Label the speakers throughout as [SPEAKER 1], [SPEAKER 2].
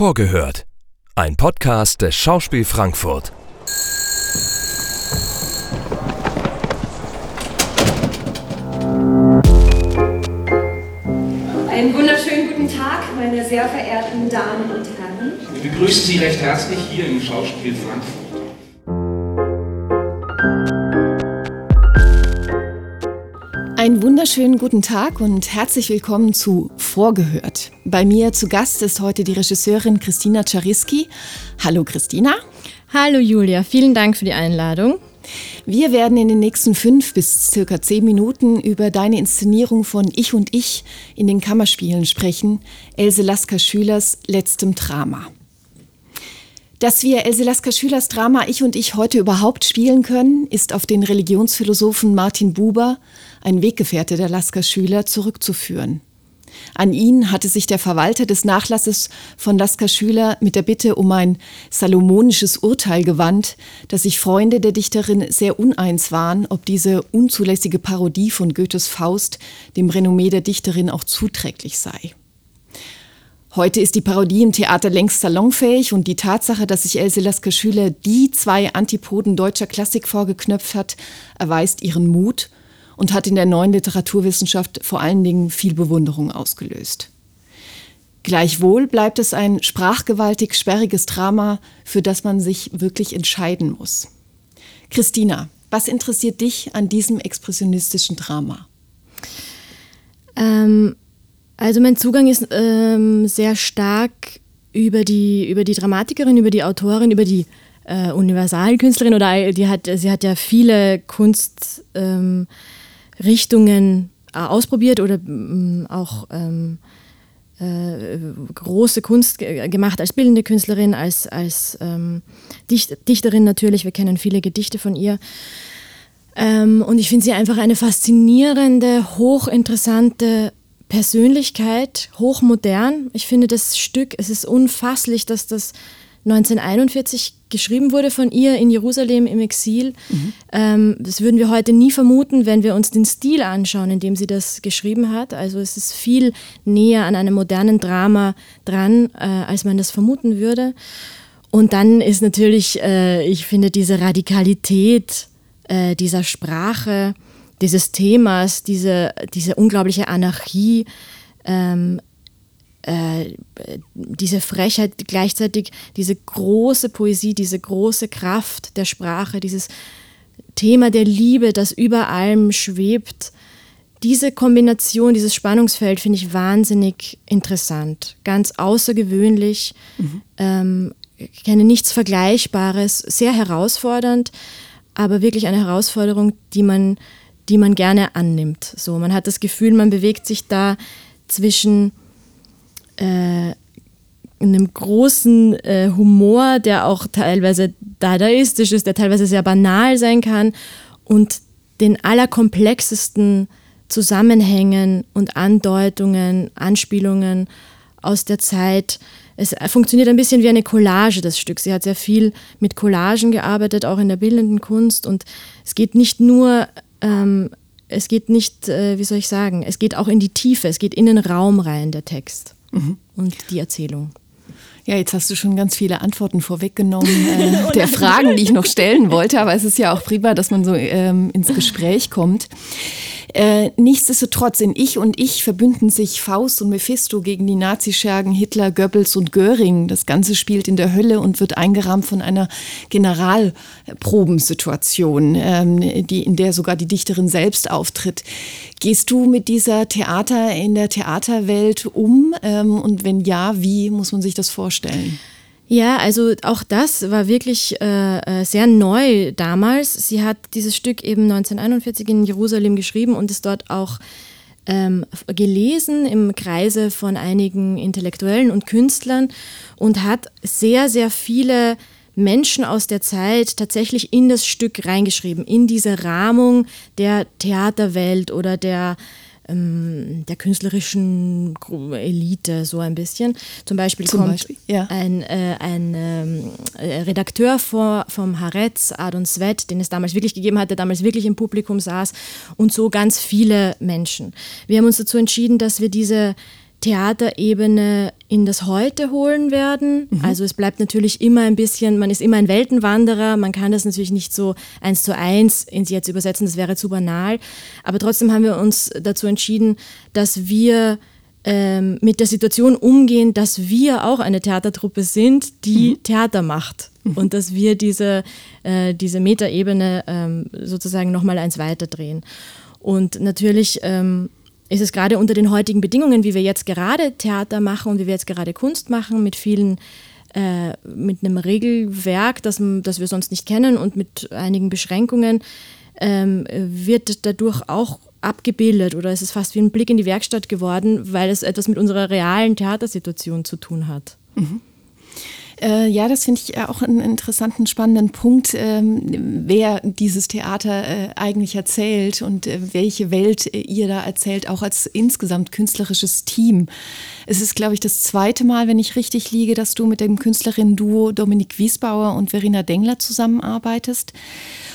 [SPEAKER 1] Vorgehört. Ein Podcast des Schauspiel Frankfurt.
[SPEAKER 2] Einen wunderschönen guten Tag, meine sehr verehrten Damen und Herren.
[SPEAKER 3] Wir begrüßen Sie recht herzlich hier im Schauspiel Frankfurt.
[SPEAKER 4] Einen wunderschönen guten Tag und herzlich willkommen zu Vorgehört. Bei mir zu Gast ist heute die Regisseurin Christina Czariski. Hallo Christina.
[SPEAKER 5] Hallo Julia, vielen Dank für die Einladung.
[SPEAKER 4] Wir werden in den nächsten fünf bis circa zehn Minuten über deine Inszenierung von Ich und Ich in den Kammerspielen sprechen, Else Lasker Schülers letztem Drama. Dass wir Else Lasker Schülers Drama Ich und Ich heute überhaupt spielen können, ist auf den Religionsphilosophen Martin Buber, ein Weggefährte der Lasker Schüler, zurückzuführen. An ihn hatte sich der Verwalter des Nachlasses von Lasker Schüler mit der Bitte um ein salomonisches Urteil gewandt, dass sich Freunde der Dichterin sehr uneins waren, ob diese unzulässige Parodie von Goethes Faust dem Renommee der Dichterin auch zuträglich sei. Heute ist die Parodie im Theater längst salonfähig und die Tatsache, dass sich Else Lasker Schüler die zwei Antipoden deutscher Klassik vorgeknöpft hat, erweist ihren Mut und hat in der neuen Literaturwissenschaft vor allen Dingen viel Bewunderung ausgelöst. Gleichwohl bleibt es ein sprachgewaltig sperriges Drama, für das man sich wirklich entscheiden muss. Christina, was interessiert dich an diesem expressionistischen Drama?
[SPEAKER 5] Ähm, also mein Zugang ist ähm, sehr stark über die, über die Dramatikerin, über die Autorin, über die äh, Universalkünstlerin oder die hat, sie hat ja viele Kunstrichtungen ähm, äh, ausprobiert oder ähm, auch ähm, äh, große Kunst gemacht als bildende Künstlerin, als, als ähm, Dicht Dichterin natürlich. Wir kennen viele Gedichte von ihr. Ähm, und ich finde sie einfach eine faszinierende, hochinteressante Persönlichkeit, hochmodern. Ich finde das Stück, es ist unfasslich, dass das 1941 geschrieben wurde von ihr in Jerusalem im Exil. Mhm. Ähm, das würden wir heute nie vermuten, wenn wir uns den Stil anschauen, in dem sie das geschrieben hat. Also es ist viel näher an einem modernen Drama dran, äh, als man das vermuten würde. Und dann ist natürlich, äh, ich finde, diese Radikalität äh, dieser Sprache, dieses Themas, diese, diese unglaubliche Anarchie, ähm, äh, diese Frechheit, gleichzeitig diese große Poesie, diese große Kraft der Sprache, dieses Thema der Liebe, das über allem schwebt. Diese Kombination, dieses Spannungsfeld finde ich wahnsinnig interessant, ganz außergewöhnlich. Mhm. Ähm, ich kenne nichts Vergleichbares, sehr herausfordernd, aber wirklich eine Herausforderung, die man die man gerne annimmt. So, man hat das Gefühl, man bewegt sich da zwischen äh, einem großen äh, Humor, der auch teilweise dadaistisch ist, der teilweise sehr banal sein kann, und den allerkomplexesten Zusammenhängen und Andeutungen, Anspielungen aus der Zeit. Es funktioniert ein bisschen wie eine Collage, das Stück. Sie hat sehr viel mit Collagen gearbeitet, auch in der bildenden Kunst. Und es geht nicht nur ähm, es geht nicht, äh, wie soll ich sagen, es geht auch in die Tiefe, es geht in den Raum rein, der Text mhm. und die Erzählung.
[SPEAKER 4] Ja, jetzt hast du schon ganz viele Antworten vorweggenommen äh, der Fragen, die ich noch stellen wollte, aber es ist ja auch prima, dass man so ähm, ins Gespräch kommt. Äh, nichtsdestotrotz, in Ich und Ich verbünden sich Faust und Mephisto gegen die Nazischergen Hitler, Goebbels und Göring. Das Ganze spielt in der Hölle und wird eingerahmt von einer Generalprobensituation, ähm, die, in der sogar die Dichterin selbst auftritt. Gehst du mit dieser Theater in der Theaterwelt um? Ähm, und wenn ja, wie muss man sich das vorstellen?
[SPEAKER 5] Ja, also auch das war wirklich äh, äh, sehr neu damals. Sie hat dieses Stück eben 1941 in Jerusalem geschrieben und ist dort auch ähm, gelesen im Kreise von einigen Intellektuellen und Künstlern und hat sehr, sehr viele Menschen aus der Zeit tatsächlich in das Stück reingeschrieben, in diese Rahmung der Theaterwelt oder der ähm, der künstlerischen Elite so ein bisschen. Zum Beispiel Zum kommt Beispiel? Ja. ein, äh, ein ähm, äh, Redakteur vor, vom Haaretz, Adon Svet, den es damals wirklich gegeben hat, der damals wirklich im Publikum saß und so ganz viele Menschen. Wir haben uns dazu entschieden, dass wir diese Theaterebene in das Heute holen werden. Mhm. Also es bleibt natürlich immer ein bisschen, man ist immer ein Weltenwanderer, man kann das natürlich nicht so eins zu eins ins Jetzt übersetzen, das wäre zu banal. Aber trotzdem haben wir uns dazu entschieden, dass wir ähm, mit der Situation umgehen, dass wir auch eine Theatertruppe sind, die mhm. Theater macht. Mhm. Und dass wir diese, äh, diese Metaebene ähm, sozusagen nochmal eins weiterdrehen. Und natürlich ähm, ist es gerade unter den heutigen Bedingungen, wie wir jetzt gerade Theater machen und wie wir jetzt gerade Kunst machen, mit vielen, äh, mit einem Regelwerk, das, das wir sonst nicht kennen und mit einigen Beschränkungen, ähm, wird dadurch auch abgebildet oder es ist fast wie ein Blick in die Werkstatt geworden, weil es etwas mit unserer realen Theatersituation zu tun hat. Mhm.
[SPEAKER 4] Äh, ja, das finde ich auch einen interessanten, spannenden Punkt, ähm, wer dieses Theater äh, eigentlich erzählt und äh, welche Welt äh, ihr da erzählt, auch als insgesamt künstlerisches Team. Es ist, glaube ich, das zweite Mal, wenn ich richtig liege, dass du mit dem Künstlerinnen-Duo Dominik Wiesbauer und Verena Dengler zusammenarbeitest.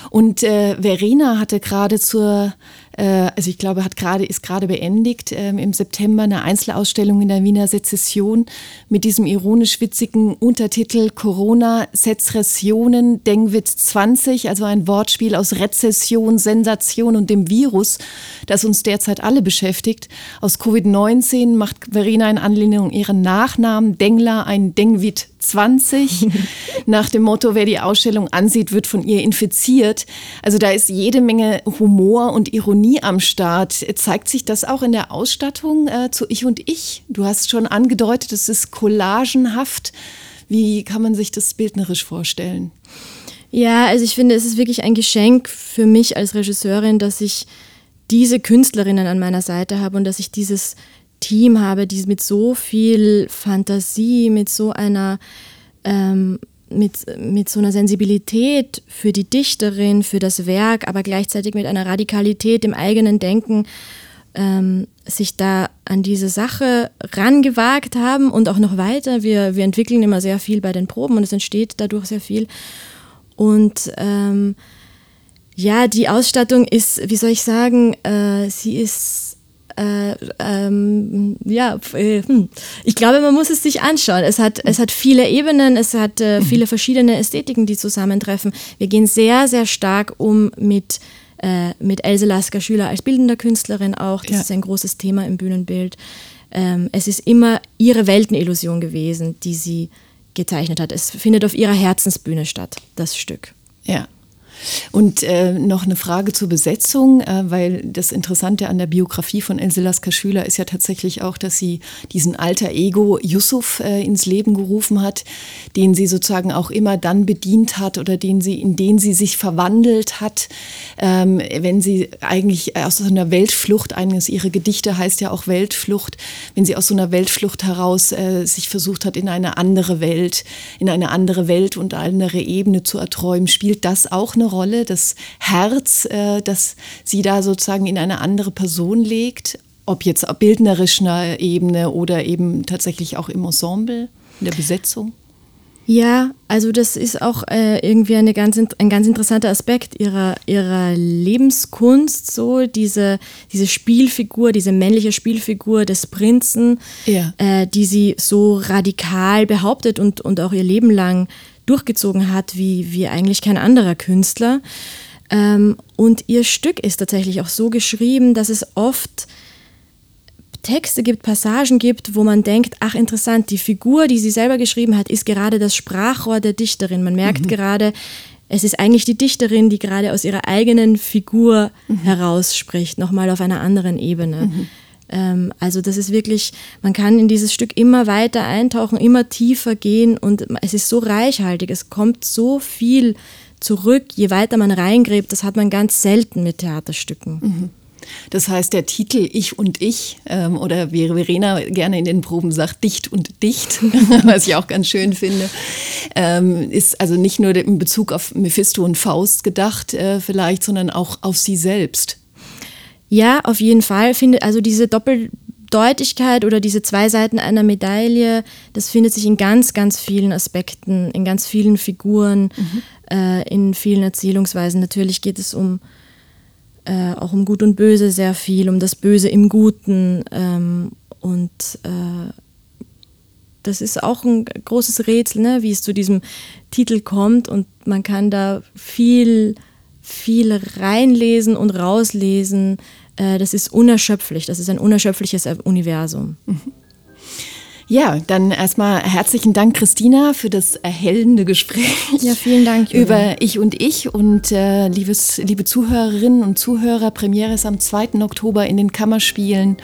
[SPEAKER 4] Und äh, Verena hatte gerade zur äh, also ich glaube, hat gerade, ist gerade beendigt, ähm, im September eine Einzelausstellung in der Wiener Sezession mit diesem ironisch-witzigen Untertitel Corona Sezessionen Denkwitz 20, also ein Wortspiel aus Rezession, Sensation und dem Virus, das uns derzeit alle beschäftigt. Aus Covid-19 macht Verena in Anlehnung ihren Nachnamen Dengler ein Dengwit 20 nach dem Motto, wer die Ausstellung ansieht, wird von ihr infiziert. Also da ist jede Menge Humor und Ironie am Start. Zeigt sich das auch in der Ausstattung äh, zu Ich und Ich? Du hast schon angedeutet, es ist collagenhaft. Wie kann man sich das bildnerisch vorstellen?
[SPEAKER 5] Ja, also ich finde, es ist wirklich ein Geschenk für mich als Regisseurin, dass ich diese Künstlerinnen an meiner Seite habe und dass ich dieses Team habe, die mit so viel Fantasie, mit so einer ähm, mit, mit so einer Sensibilität für die Dichterin, für das Werk, aber gleichzeitig mit einer Radikalität im eigenen Denken ähm, sich da an diese Sache rangewagt haben und auch noch weiter. Wir, wir entwickeln immer sehr viel bei den Proben und es entsteht dadurch sehr viel. Und ähm, ja, die Ausstattung ist, wie soll ich sagen, äh, sie ist äh, ähm, ja, äh, hm. ich glaube, man muss es sich anschauen. Es hat, es hat viele Ebenen, es hat äh, mhm. viele verschiedene Ästhetiken, die zusammentreffen. Wir gehen sehr, sehr stark um mit, äh, mit Else Lasker Schüler als bildender Künstlerin auch. Das ja. ist ein großes Thema im Bühnenbild. Ähm, es ist immer ihre Weltenillusion gewesen, die sie gezeichnet hat. Es findet auf ihrer Herzensbühne statt, das Stück.
[SPEAKER 4] Ja. Und äh, noch eine Frage zur Besetzung, äh, weil das Interessante an der Biografie von Else Lasker Schüler ist ja tatsächlich auch, dass sie diesen alter Ego Yusuf äh, ins Leben gerufen hat, den sie sozusagen auch immer dann bedient hat oder den sie, in den sie sich verwandelt hat, ähm, wenn sie eigentlich aus so einer Weltflucht, eines ihrer Gedichte heißt ja auch Weltflucht, wenn sie aus so einer Weltflucht heraus äh, sich versucht hat, in eine andere Welt, in eine andere Welt und andere Ebene zu erträumen, spielt das auch eine Rolle? Rolle, das Herz, äh, das sie da sozusagen in eine andere Person legt, ob jetzt auf bildnerischer Ebene oder eben tatsächlich auch im Ensemble, in der Besetzung?
[SPEAKER 5] Ja, also das ist auch äh, irgendwie eine ganz, ein ganz interessanter Aspekt ihrer, ihrer Lebenskunst, so diese, diese Spielfigur, diese männliche Spielfigur des Prinzen, ja. äh, die sie so radikal behauptet und, und auch ihr Leben lang durchgezogen hat wie, wie eigentlich kein anderer Künstler. Ähm, und ihr Stück ist tatsächlich auch so geschrieben, dass es oft Texte gibt, Passagen gibt, wo man denkt, ach interessant, die Figur, die sie selber geschrieben hat, ist gerade das Sprachrohr der Dichterin. Man merkt mhm. gerade, es ist eigentlich die Dichterin, die gerade aus ihrer eigenen Figur mhm. herausspricht, nochmal auf einer anderen Ebene. Mhm. Ähm, also das ist wirklich, man kann in dieses Stück immer weiter eintauchen, immer tiefer gehen und es ist so reichhaltig, es kommt so viel zurück, je weiter man reingräbt, das hat man ganz selten mit Theaterstücken. Mhm.
[SPEAKER 4] Das heißt, der Titel Ich und Ich, ähm, oder wie Verena gerne in den Proben sagt, Dicht und Dicht, was ich auch ganz schön finde, ähm, ist also nicht nur in Bezug auf Mephisto und Faust gedacht äh, vielleicht, sondern auch auf sie selbst.
[SPEAKER 5] Ja, auf jeden Fall. Finde, also diese Doppeldeutigkeit oder diese zwei Seiten einer Medaille, das findet sich in ganz, ganz vielen Aspekten, in ganz vielen Figuren, mhm. äh, in vielen Erzählungsweisen. Natürlich geht es um äh, auch um Gut und Böse sehr viel, um das Böse im Guten. Ähm, Und äh, das ist auch ein großes Rätsel, ne? wie es zu diesem Titel kommt. Und man kann da viel, viel reinlesen und rauslesen. Äh, das ist unerschöpflich. Das ist ein unerschöpfliches Universum. Mhm.
[SPEAKER 4] Ja, dann erstmal herzlichen Dank, Christina, für das erhellende Gespräch.
[SPEAKER 5] Ja, vielen Dank.
[SPEAKER 4] Julia. Über Ich und Ich und äh, liebes, liebe Zuhörerinnen und Zuhörer, Premiere ist am 2. Oktober in den Kammerspielen.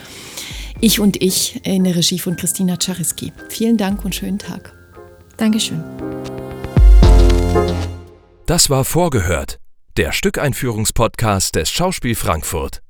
[SPEAKER 4] Ich und Ich in der Regie von Christina Czariski. Vielen Dank und schönen Tag.
[SPEAKER 5] Dankeschön.
[SPEAKER 1] Das war Vorgehört, der Stückeinführungspodcast des Schauspiel Frankfurt.